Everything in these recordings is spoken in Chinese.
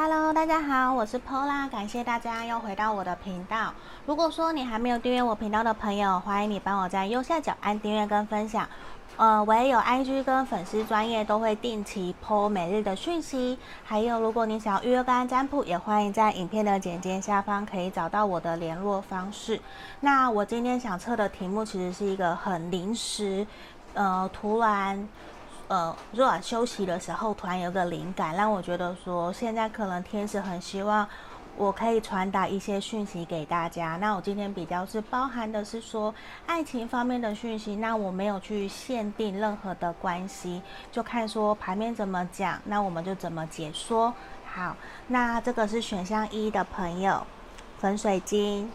Hello，大家好，我是 Pola，感谢大家又回到我的频道。如果说你还没有订阅我频道的朋友，欢迎你帮我在右下角按订阅跟分享。呃，我也有 IG 跟粉丝专业都会定期 po 每日的讯息。还有，如果你想要预约个案占卜，也欢迎在影片的简介下方可以找到我的联络方式。那我今天想测的题目其实是一个很临时，呃，突然。呃，若尔休息的时候突然有个灵感，让我觉得说现在可能天使很希望我可以传达一些讯息给大家。那我今天比较是包含的是说爱情方面的讯息，那我没有去限定任何的关系，就看说牌面怎么讲，那我们就怎么解说。好，那这个是选项一的朋友，粉水晶，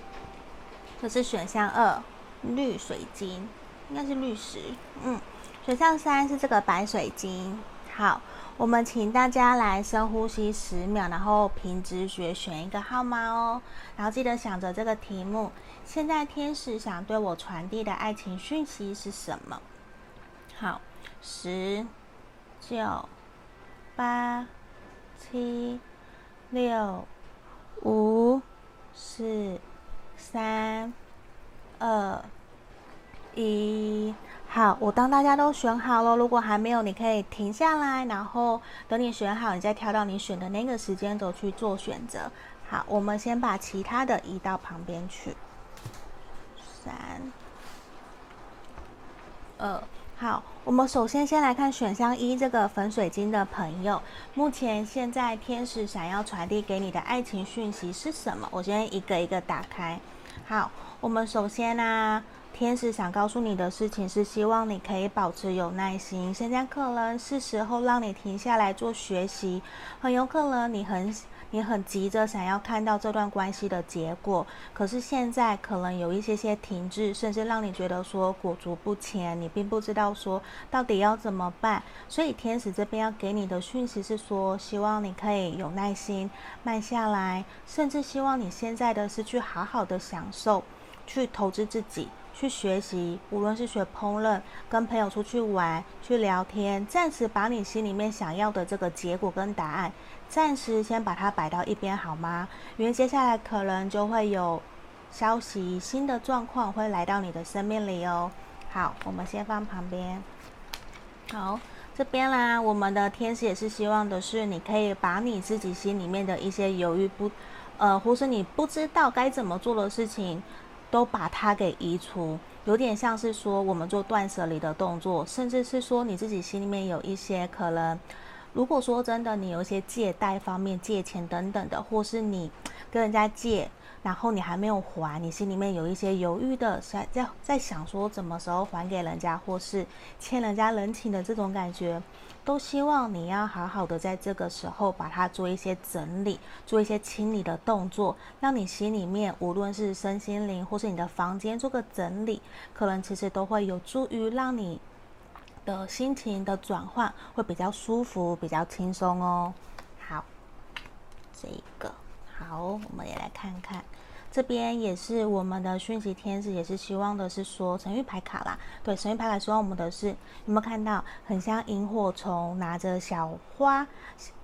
这是选项二，绿水晶，应该是绿石，嗯。选项三是这个白水晶。好，我们请大家来深呼吸十秒，然后凭直觉选一个号码哦。然后记得想着这个题目，现在天使想对我传递的爱情讯息是什么？好，十、九、八、七、六、五、四、三、二、一。好，我当大家都选好了，如果还没有，你可以停下来，然后等你选好，你再跳到你选的那个时间轴去做选择。好，我们先把其他的移到旁边去。三、二，好，我们首先先来看选项一这个粉水晶的朋友，目前现在天使想要传递给你的爱情讯息是什么？我先一个一个打开。好，我们首先呢、天使想告诉你的事情是希望你可以保持有耐心，现在可能是时候让你停下来做学习，很有可能你很你很急着想要看到这段关系的结果，可是现在可能有一些些停滞，甚至让你觉得说裹足不前，你并不知道说到底要怎么办，所以天使这边要给你的讯息是说，希望你可以有耐心，慢下来，甚至希望你现在的是去好好的享受，去投资自己。去学习，无论是学烹饪、跟朋友出去玩、去聊天，暂时把你心里面想要的这个结果跟答案，暂时先把它摆到一边，好吗？因为接下来可能就会有消息、新的状况会来到你的生命里哦。好，我们先放旁边。好，这边啦，我们的天使也是希望的是，你可以把你自己心里面的一些犹豫不，呃，或是你不知道该怎么做的事情。都把它给移除，有点像是说我们做断舍离的动作，甚至是说你自己心里面有一些可能，如果说真的你有一些借贷方面借钱等等的，或是你跟人家借，然后你还没有还，你心里面有一些犹豫的，在在在想说什么时候还给人家，或是欠人家人情的这种感觉。都希望你要好好的在这个时候把它做一些整理，做一些清理的动作，让你心里面无论是身心灵或是你的房间做个整理，可能其实都会有助于让你的心情的转换会比较舒服，比较轻松哦。好，这个好，我们也来看看。这边也是我们的讯息天使，也是希望的是说神谕牌卡啦。对，神谕牌卡希望我们的是有没有看到很像萤火虫拿着小花，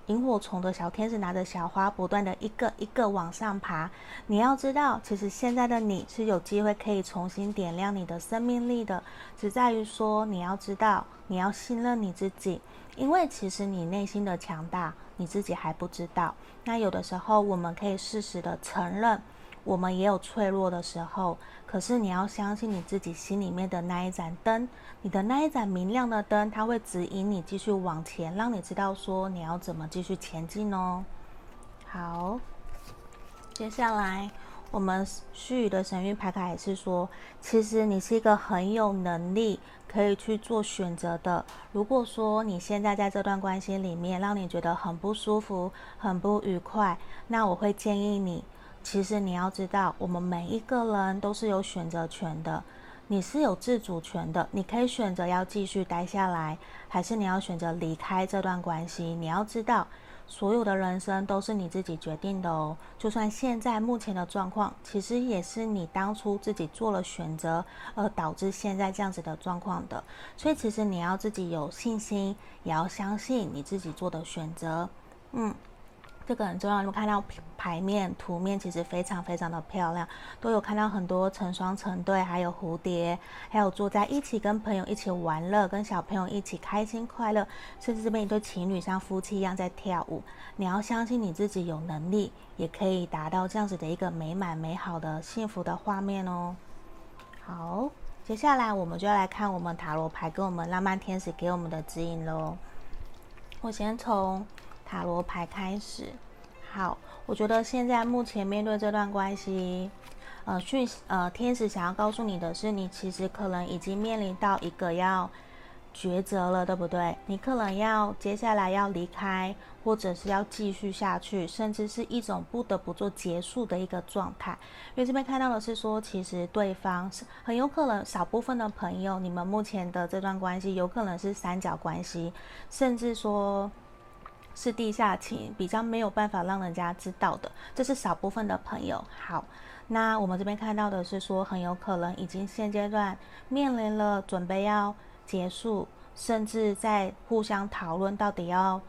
萤火虫的小天使拿着小花，不断的一个一个往上爬。你要知道，其实现在的你是有机会可以重新点亮你的生命力的，只在于说你要知道，你要信任你自己，因为其实你内心的强大你自己还不知道。那有的时候我们可以适时的承认。我们也有脆弱的时候，可是你要相信你自己心里面的那一盏灯，你的那一盏明亮的灯，它会指引你继续往前，让你知道说你要怎么继续前进哦。好，接下来我们须臾的神諭牌卡也是说，其实你是一个很有能力可以去做选择的。如果说你现在在这段关系里面让你觉得很不舒服、很不愉快，那我会建议你。其实你要知道，我们每一个人都是有选择权的，你是有自主权的。你可以选择要继续待下来，还是你要选择离开这段关系。你要知道，所有的人生都是你自己决定的哦。就算现在目前的状况，其实也是你当初自己做了选择，而导致现在这样子的状况的。所以，其实你要自己有信心，也要相信你自己做的选择。嗯。这个很重要。你们看到牌面图面其实非常非常的漂亮，都有看到很多成双成对，还有蝴蝶，还有坐在一起跟朋友一起玩乐，跟小朋友一起开心快乐，甚至这边一对情侣像夫妻一样在跳舞。你要相信你自己有能力，也可以达到这样子的一个美满美好的幸福的画面哦。好，接下来我们就要来看我们塔罗牌跟我们浪漫天使给我们的指引喽。我先从塔罗牌开始。好，我觉得现在目前面对这段关系，呃，讯呃，天使想要告诉你的是，你其实可能已经面临到一个要。抉择了，对不对？你可能要接下来要离开，或者是要继续下去，甚至是一种不得不做结束的一个状态。因为这边看到的是说，其实对方是很有可能少部分的朋友，你们目前的这段关系有可能是三角关系，甚至说是地下情，比较没有办法让人家知道的。这是少部分的朋友。好，那我们这边看到的是说，很有可能已经现阶段面临了准备要。结束，甚至在互相讨论到底要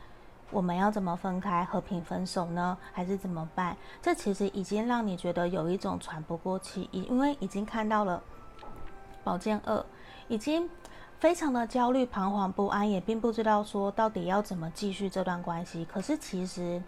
我们要怎么分开，和平分手呢，还是怎么办？这其实已经让你觉得有一种喘不过气，因为已经看到了宝剑二，已经非常的焦虑、彷徨不安，也并不知道说到底要怎么继续这段关系。可是其实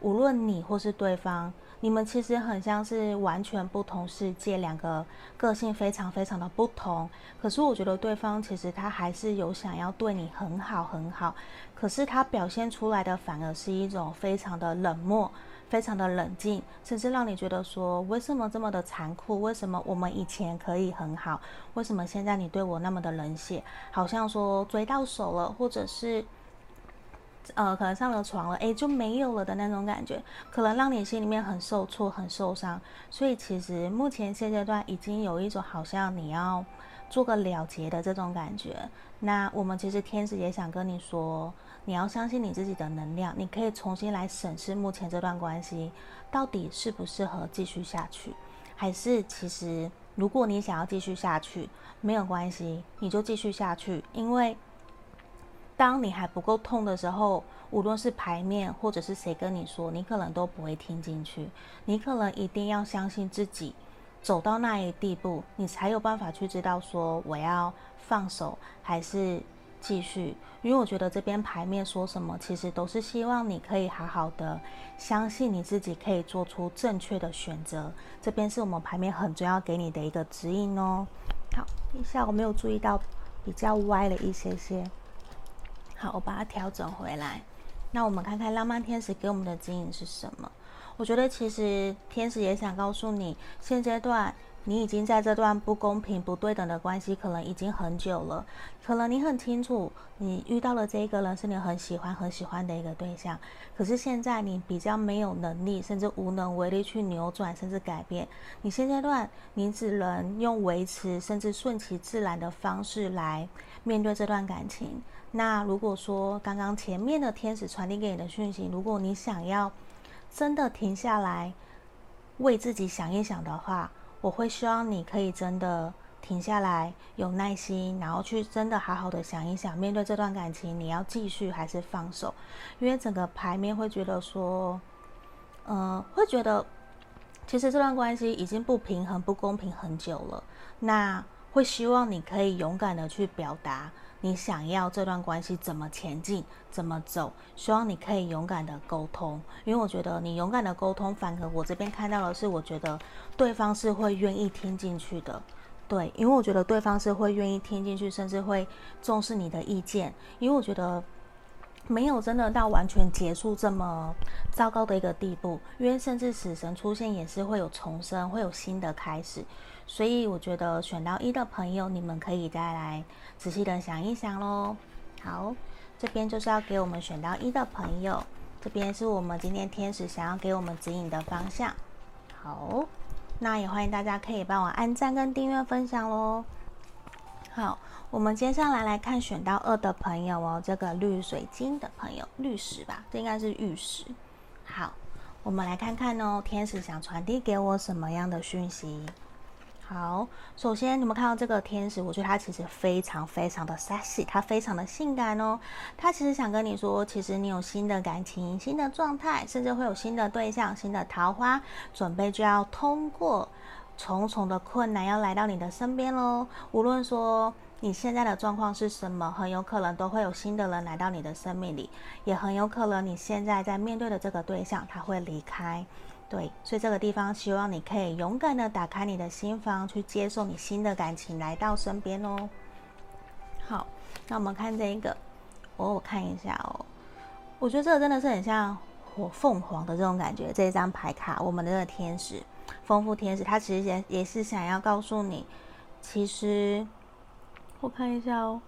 无论你或是对方。你们其实很像是完全不同世界，两个个性非常非常的不同。可是我觉得对方其实他还是有想要对你很好很好，可是他表现出来的反而是一种非常的冷漠，非常的冷静，甚至让你觉得说，为什么这么的残酷？为什么我们以前可以很好？为什么现在你对我那么的冷血？好像说追到手了，或者是。呃，可能上了床了，诶，就没有了的那种感觉，可能让你心里面很受挫、很受伤。所以其实目前现阶段已经有一种好像你要做个了结的这种感觉。那我们其实天使也想跟你说，你要相信你自己的能量，你可以重新来审视目前这段关系到底适不适合继续下去，还是其实如果你想要继续下去，没有关系，你就继续下去，因为。当你还不够痛的时候，无论是牌面或者是谁跟你说，你可能都不会听进去。你可能一定要相信自己，走到那一地步，你才有办法去知道说我要放手还是继续。因为我觉得这边牌面说什么，其实都是希望你可以好好的相信你自己，可以做出正确的选择。这边是我们牌面很重要给你的一个指引哦。好，一下我没有注意到比较歪了一些些。好，我把它调整回来。那我们看看浪漫天使给我们的指引是什么？我觉得其实天使也想告诉你，现阶段你已经在这段不公平、不对等的关系，可能已经很久了。可能你很清楚，你遇到了这一个人是你很喜欢、很喜欢的一个对象。可是现在你比较没有能力，甚至无能为力去扭转，甚至改变。你现阶段你只能用维持，甚至顺其自然的方式来面对这段感情。那如果说刚刚前面的天使传递给你的讯息，如果你想要真的停下来为自己想一想的话，我会希望你可以真的停下来，有耐心，然后去真的好好的想一想，面对这段感情，你要继续还是放手？因为整个牌面会觉得说，呃，会觉得其实这段关系已经不平衡、不公平很久了。那会希望你可以勇敢的去表达。你想要这段关系怎么前进，怎么走？希望你可以勇敢的沟通，因为我觉得你勇敢的沟通，反而我这边看到的是，我觉得对方是会愿意听进去的。对，因为我觉得对方是会愿意听进去，甚至会重视你的意见。因为我觉得没有真的到完全结束这么糟糕的一个地步，因为甚至死神出现也是会有重生，会有新的开始。所以我觉得选到一的朋友，你们可以再来仔细的想一想喽。好，这边就是要给我们选到一的朋友，这边是我们今天天使想要给我们指引的方向。好，那也欢迎大家可以帮我按赞跟订阅分享喽。好，我们接下来来看选到二的朋友哦，这个绿水晶的朋友，绿石吧，这应该是玉石。好，我们来看看哦，天使想传递给我什么样的讯息？好，首先你们看到这个天使，我觉得他其实非常非常的 sexy，他非常的性感哦。他其实想跟你说，其实你有新的感情、新的状态，甚至会有新的对象、新的桃花，准备就要通过重重的困难，要来到你的身边喽。无论说你现在的状况是什么，很有可能都会有新的人来到你的生命里，也很有可能你现在在面对的这个对象他会离开。对，所以这个地方希望你可以勇敢的打开你的心房，去接受你新的感情来到身边哦。好，那我们看这一个，哦，我看一下哦。我觉得这个真的是很像火凤凰的这种感觉。这一张牌卡，我们的天使，丰富天使，他其实也也是想要告诉你，其实我看一下哦。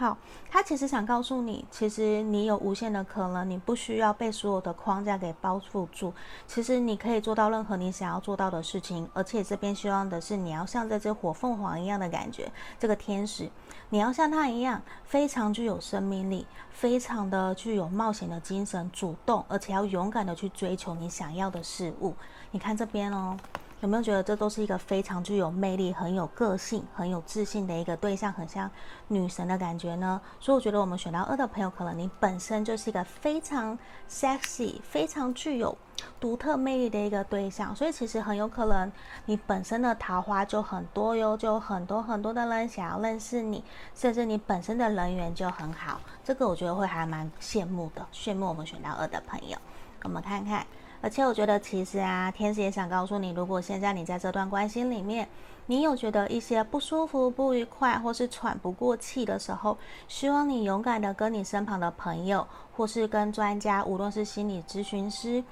好，他其实想告诉你，其实你有无限的可能，你不需要被所有的框架给包覆住。其实你可以做到任何你想要做到的事情，而且这边希望的是你要像这只火凤凰一样的感觉，这个天使，你要像他一样，非常具有生命力，非常的具有冒险的精神，主动，而且要勇敢的去追求你想要的事物。你看这边哦。有没有觉得这都是一个非常具有魅力、很有个性、很有自信的一个对象，很像女神的感觉呢？所以我觉得我们选到二的朋友，可能你本身就是一个非常 sexy、非常具有独特魅力的一个对象，所以其实很有可能你本身的桃花就很多哟，就很多很多的人想要认识你，甚至你本身的人缘就很好。这个我觉得会还蛮羡慕的，羡慕我们选到二的朋友。我们看看。而且我觉得，其实啊，天使也想告诉你，如果现在你在这段关系里面，你有觉得一些不舒服、不愉快，或是喘不过气的时候，希望你勇敢的跟你身旁的朋友，或是跟专家，无论是心理咨询师。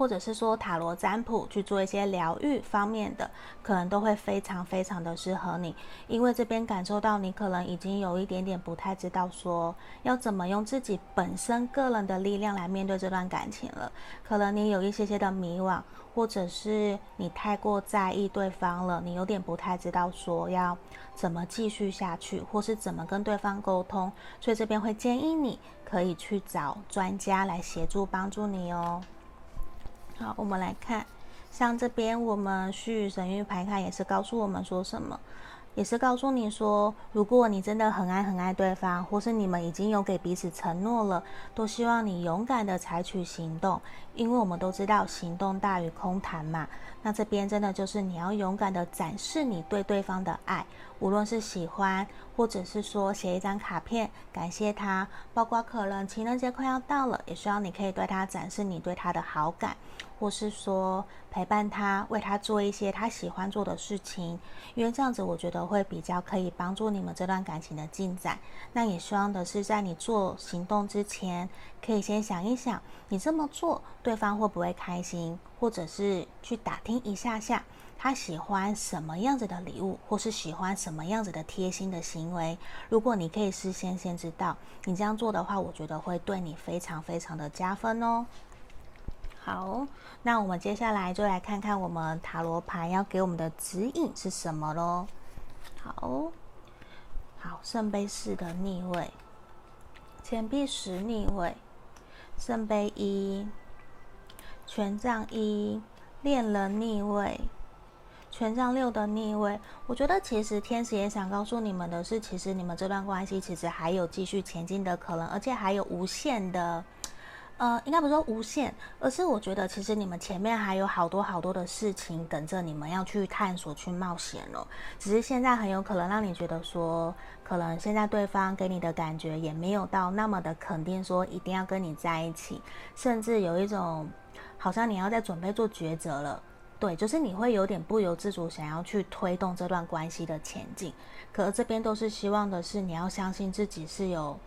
或者是说塔罗占卜去做一些疗愈方面的，可能都会非常非常的适合你，因为这边感受到你可能已经有一点点不太知道说要怎么用自己本身个人的力量来面对这段感情了，可能你有一些些的迷惘，或者是你太过在意对方了，你有点不太知道说要怎么继续下去，或是怎么跟对方沟通，所以这边会建议你可以去找专家来协助帮助你哦。好，我们来看，像这边我们去神域牌卡也是告诉我们说什么，也是告诉你说，如果你真的很爱很爱对方，或是你们已经有给彼此承诺了，都希望你勇敢的采取行动，因为我们都知道行动大于空谈嘛。那这边真的就是你要勇敢的展示你对对方的爱，无论是喜欢，或者是说写一张卡片感谢他，包括可能情人节快要到了，也希望你可以对他展示你对他的好感。或是说陪伴他，为他做一些他喜欢做的事情，因为这样子我觉得会比较可以帮助你们这段感情的进展。那也希望的是，在你做行动之前，可以先想一想，你这么做对方会不会开心，或者是去打听一下下他喜欢什么样子的礼物，或是喜欢什么样子的贴心的行为。如果你可以事先先知道，你这样做的话，我觉得会对你非常非常的加分哦。好，那我们接下来就来看看我们塔罗牌要给我们的指引是什么喽。好，好，圣杯四的逆位，钱币十逆位，圣杯一，权杖一，恋人逆位，权杖六的逆位。我觉得其实天使也想告诉你们的是，其实你们这段关系其实还有继续前进的可能，而且还有无限的。呃，应该不是说无限，而是我觉得其实你们前面还有好多好多的事情等着你们要去探索、去冒险哦。只是现在很有可能让你觉得说，可能现在对方给你的感觉也没有到那么的肯定，说一定要跟你在一起，甚至有一种好像你要在准备做抉择了。对，就是你会有点不由自主想要去推动这段关系的前进。可是这边都是希望的是你要相信自己是有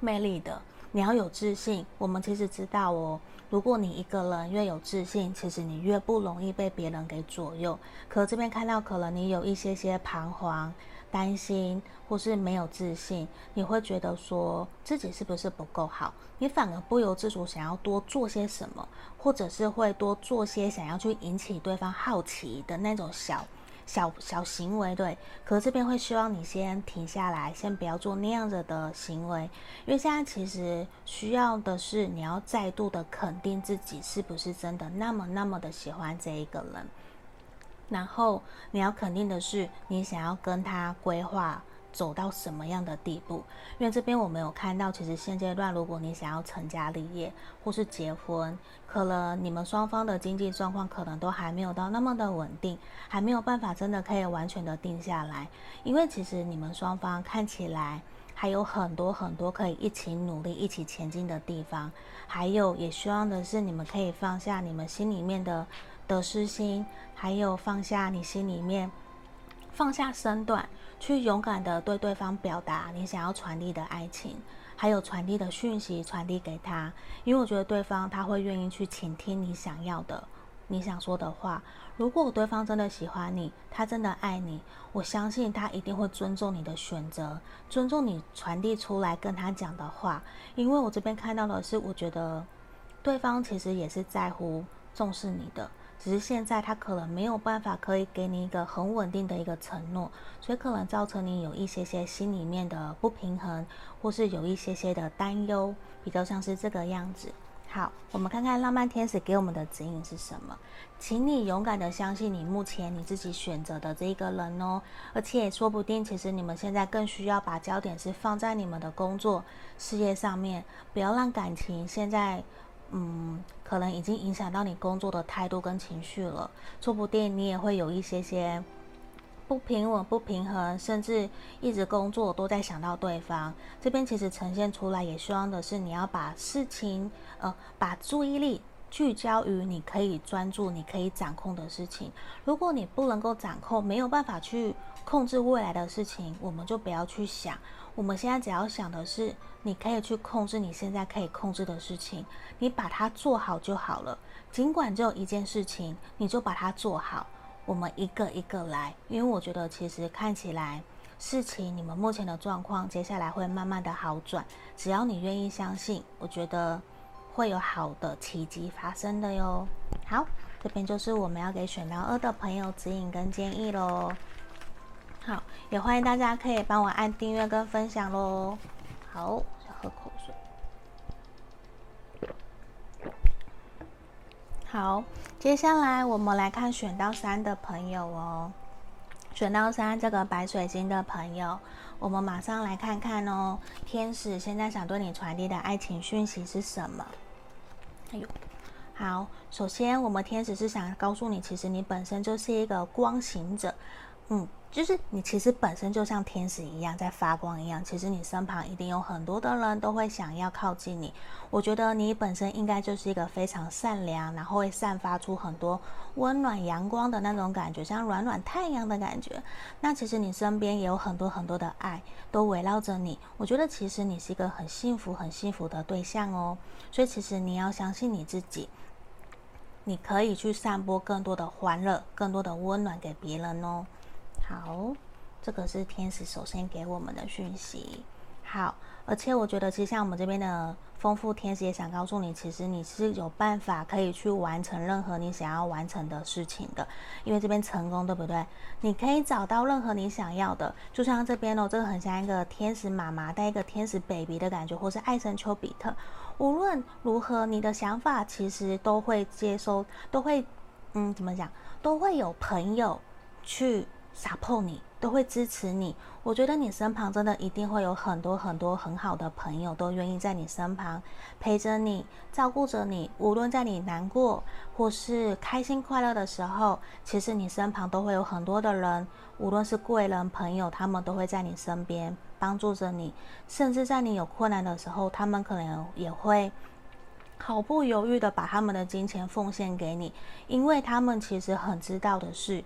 魅力的。你要有自信。我们其实知道哦，如果你一个人越有自信，其实你越不容易被别人给左右。可这边看到，可能你有一些些彷徨、担心，或是没有自信，你会觉得说自己是不是不够好？你反而不由自主想要多做些什么，或者是会多做些想要去引起对方好奇的那种小。小小行为，对，可是这边会希望你先停下来，先不要做那样子的行为，因为现在其实需要的是你要再度的肯定自己是不是真的那么那么的喜欢这一个人。然后你要肯定的是，你想要跟他规划走到什么样的地步？因为这边我没有看到，其实现阶段如果你想要成家立业或是结婚，可能你们双方的经济状况可能都还没有到那么的稳定，还没有办法真的可以完全的定下来。因为其实你们双方看起来还有很多很多可以一起努力、一起前进的地方，还有也希望的是你们可以放下你们心里面的。得失心，还有放下你心里面，放下身段，去勇敢的对对方表达你想要传递的爱情，还有传递的讯息传递给他，因为我觉得对方他会愿意去倾听你想要的，你想说的话。如果对方真的喜欢你，他真的爱你，我相信他一定会尊重你的选择，尊重你传递出来跟他讲的话。因为我这边看到的是，我觉得对方其实也是在乎、重视你的。只是现在他可能没有办法可以给你一个很稳定的一个承诺，所以可能造成你有一些些心里面的不平衡，或是有一些些的担忧，比较像是这个样子。好，我们看看浪漫天使给我们的指引是什么？请你勇敢的相信你目前你自己选择的这一个人哦，而且说不定其实你们现在更需要把焦点是放在你们的工作事业上面，不要让感情现在。嗯，可能已经影响到你工作的态度跟情绪了，说不定你也会有一些些不平稳、不平衡，甚至一直工作都在想到对方。这边其实呈现出来，也希望的是你要把事情，呃，把注意力聚焦于你可以专注、你可以掌控的事情。如果你不能够掌控，没有办法去控制未来的事情，我们就不要去想。我们现在只要想的是，你可以去控制你现在可以控制的事情，你把它做好就好了。尽管只有一件事情，你就把它做好。我们一个一个来，因为我觉得其实看起来事情，你们目前的状况，接下来会慢慢的好转。只要你愿意相信，我觉得会有好的奇迹发生的哟。好，这边就是我们要给选到二的朋友指引跟建议喽。好，也欢迎大家可以帮我按订阅跟分享喽。好，想喝口水。好，接下来我们来看选到三的朋友哦。选到三这个白水晶的朋友，我们马上来看看哦。天使现在想对你传递的爱情讯息是什么？哎呦，好，首先我们天使是想告诉你，其实你本身就是一个光行者，嗯。就是你其实本身就像天使一样在发光一样，其实你身旁一定有很多的人都会想要靠近你。我觉得你本身应该就是一个非常善良，然后会散发出很多温暖阳光的那种感觉，像暖暖太阳的感觉。那其实你身边也有很多很多的爱都围绕着你。我觉得其实你是一个很幸福、很幸福的对象哦。所以其实你要相信你自己，你可以去散播更多的欢乐、更多的温暖给别人哦。好，这个是天使首先给我们的讯息。好，而且我觉得，其实像我们这边的丰富天使也想告诉你，其实你是有办法可以去完成任何你想要完成的事情的。因为这边成功，对不对？你可以找到任何你想要的。就像这边哦，这个很像一个天使妈妈带一个天使 baby 的感觉，或是爱神丘比特。无论如何，你的想法其实都会接收，都会，嗯，怎么讲？都会有朋友去。傻碰你都会支持你，我觉得你身旁真的一定会有很多很多很好的朋友，都愿意在你身旁陪着你，照顾着你。无论在你难过或是开心快乐的时候，其实你身旁都会有很多的人，无论是贵人朋友，他们都会在你身边帮助着你。甚至在你有困难的时候，他们可能也会毫不犹豫的把他们的金钱奉献给你，因为他们其实很知道的是。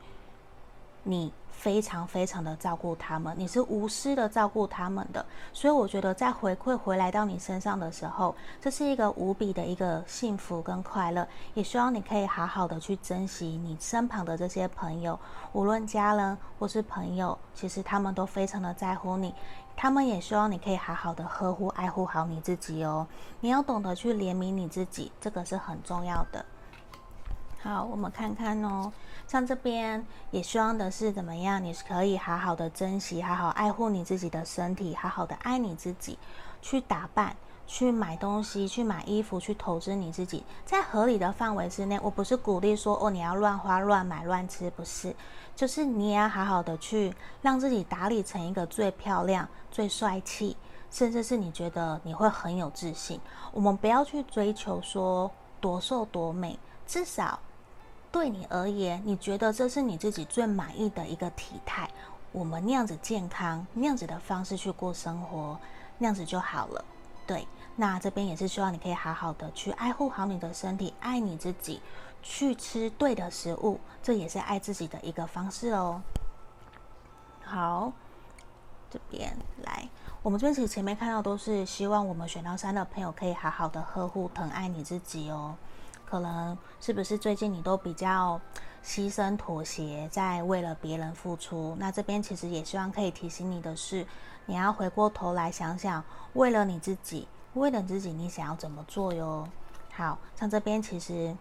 你非常非常的照顾他们，你是无私的照顾他们的，所以我觉得在回馈回来到你身上的时候，这是一个无比的一个幸福跟快乐。也希望你可以好好的去珍惜你身旁的这些朋友，无论家人或是朋友，其实他们都非常的在乎你，他们也希望你可以好好的呵护爱护好你自己哦。你要懂得去怜悯你自己，这个是很重要的。好，我们看看哦。像这边也希望的是怎么样？你是可以好好的珍惜，好好爱护你自己的身体，好好的爱你自己，去打扮，去买东西、去买衣服、去投资你自己，在合理的范围之内。我不是鼓励说哦，你要乱花、乱买、乱吃，不是，就是你也要好好的去让自己打理成一个最漂亮、最帅气，甚至是你觉得你会很有自信。我们不要去追求说多瘦多美，至少对你而言，你觉得这是你自己最满意的一个体态。我们那样子健康，那样子的方式去过生活，那样子就好了。对，那这边也是希望你可以好好的去爱护好你的身体，爱你自己，去吃对的食物，这也是爱自己的一个方式哦。好，这边来，我们这边其实前面看到都是希望我们选到三的朋友可以好好的呵护、疼爱你自己哦。可能是不是最近你都比较牺牲妥协，在为了别人付出？那这边其实也希望可以提醒你的是。你要回过头来想想，为了你自己，为了自己，你想要怎么做哟？好，像这边其实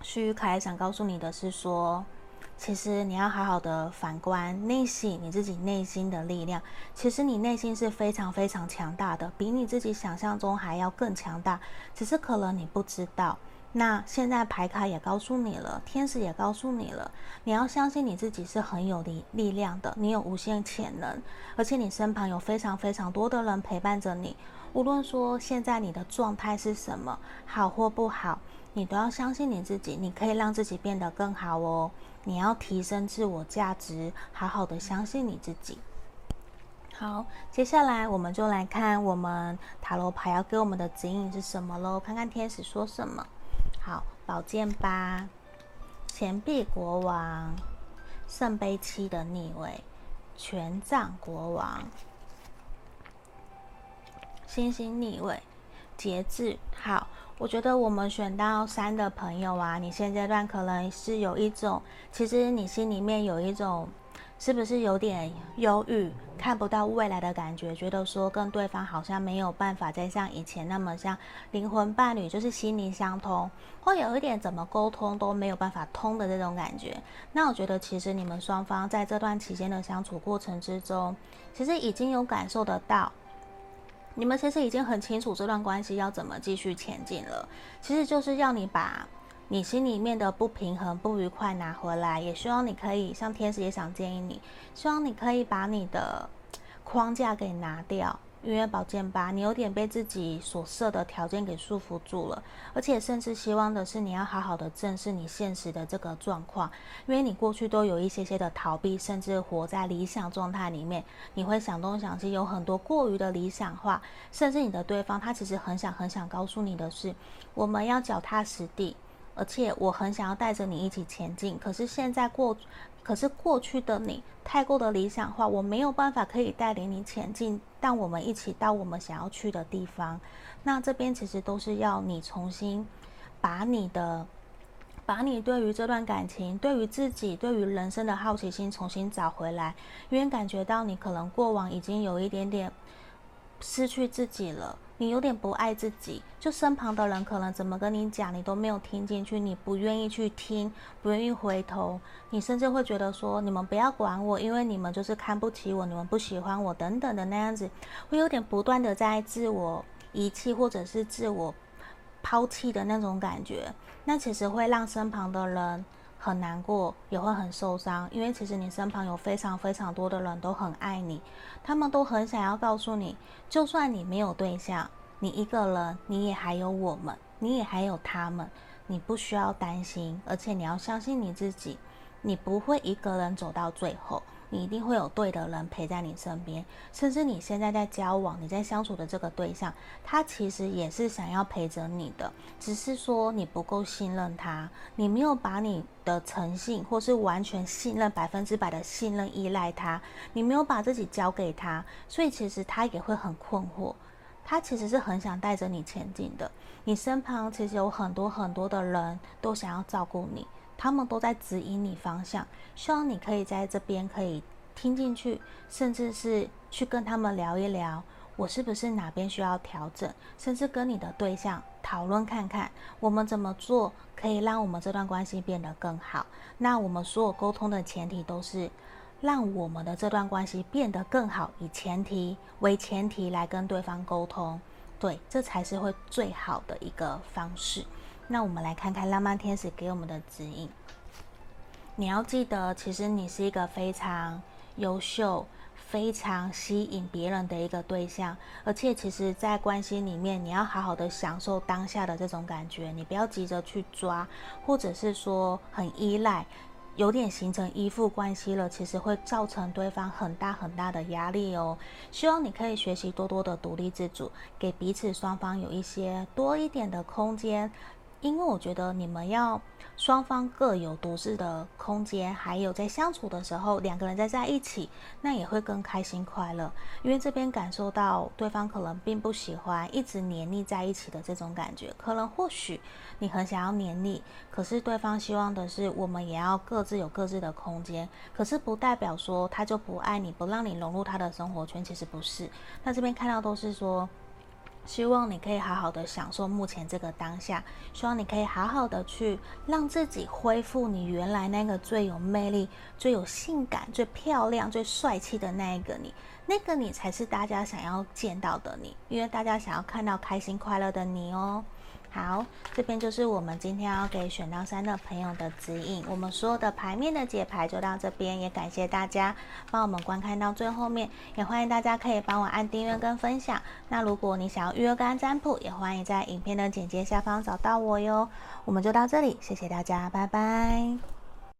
须凯想告诉你的是说，其实你要好好的反观内心，你自己内心的力量。其实你内心是非常非常强大的，比你自己想象中还要更强大，只是可能你不知道。那现在牌卡也告诉你了，天使也告诉你了，你要相信你自己是很有力力量的，你有无限潜能，而且你身旁有非常非常多的人陪伴着你。无论说现在你的状态是什么，好或不好，你都要相信你自己，你可以让自己变得更好哦。你要提升自我价值，好好的相信你自己。好，接下来我们就来看我们塔罗牌要给我们的指引是什么喽，看看天使说什么。好，宝剑八，钱币国王，圣杯七的逆位，权杖国王，星星逆位，节制。好，我觉得我们选到三的朋友啊，你现阶段可能是有一种，其实你心里面有一种。是不是有点忧郁，看不到未来的感觉？觉得说跟对方好像没有办法再像以前那么像灵魂伴侣，就是心灵相通，会有一点怎么沟通都没有办法通的这种感觉。那我觉得其实你们双方在这段期间的相处过程之中，其实已经有感受得到，你们其实已经很清楚这段关系要怎么继续前进了。其实就是要你把。你心里面的不平衡、不愉快拿回来，也希望你可以，像天使也想建议你，希望你可以把你的框架给拿掉，因为宝剑八，你有点被自己所设的条件给束缚住了，而且甚至希望的是你要好好的正视你现实的这个状况，因为你过去都有一些些的逃避，甚至活在理想状态里面，你会想东想西，有很多过于的理想化，甚至你的对方他其实很想很想告诉你的是，我们要脚踏实地。而且我很想要带着你一起前进，可是现在过，可是过去的你太过的理想化，我没有办法可以带领你前进，但我们一起到我们想要去的地方。那这边其实都是要你重新把你的，把你对于这段感情、对于自己、对于人生的好奇心重新找回来，因为感觉到你可能过往已经有一点点失去自己了。你有点不爱自己，就身旁的人可能怎么跟你讲，你都没有听进去，你不愿意去听，不愿意回头，你甚至会觉得说，你们不要管我，因为你们就是看不起我，你们不喜欢我等等的那样子，会有点不断的在自我遗弃或者是自我抛弃的那种感觉，那其实会让身旁的人。很难过，也会很受伤，因为其实你身旁有非常非常多的人都很爱你，他们都很想要告诉你，就算你没有对象，你一个人，你也还有我们，你也还有他们，你不需要担心，而且你要相信你自己，你不会一个人走到最后。你一定会有对的人陪在你身边，甚至你现在在交往、你在相处的这个对象，他其实也是想要陪着你的，只是说你不够信任他，你没有把你的诚信或是完全信任、百分之百的信任依赖他，你没有把自己交给他，所以其实他也会很困惑，他其实是很想带着你前进的。你身旁其实有很多很多的人都想要照顾你。他们都在指引你方向，希望你可以在这边可以听进去，甚至是去跟他们聊一聊，我是不是哪边需要调整，甚至跟你的对象讨论看看，我们怎么做可以让我们这段关系变得更好。那我们所有沟通的前提都是让我们的这段关系变得更好，以前提为前提来跟对方沟通。对，这才是会最好的一个方式。那我们来看看浪漫天使给我们的指引。你要记得，其实你是一个非常优秀、非常吸引别人的一个对象，而且其实，在关系里面，你要好好的享受当下的这种感觉，你不要急着去抓，或者是说很依赖。有点形成依附关系了，其实会造成对方很大很大的压力哦。希望你可以学习多多的独立自主，给彼此双方有一些多一点的空间。因为我觉得你们要双方各有独自的空间，还有在相处的时候，两个人在在一起，那也会更开心快乐。因为这边感受到对方可能并不喜欢一直黏腻在一起的这种感觉，可能或许你很想要黏腻，可是对方希望的是我们也要各自有各自的空间。可是不代表说他就不爱你，不让你融入他的生活圈，其实不是。那这边看到都是说。希望你可以好好的享受目前这个当下，希望你可以好好的去让自己恢复你原来那个最有魅力、最有性感、最漂亮、最帅气的那一个你，那个你才是大家想要见到的你，因为大家想要看到开心快乐的你哦。好，这边就是我们今天要给选到三的朋友的指引。我们所有的牌面的解牌就到这边，也感谢大家帮我们观看到最后面，也欢迎大家可以帮我按订阅跟分享。那如果你想要预约跟占卜，也欢迎在影片的简介下方找到我哟。我们就到这里，谢谢大家，拜拜。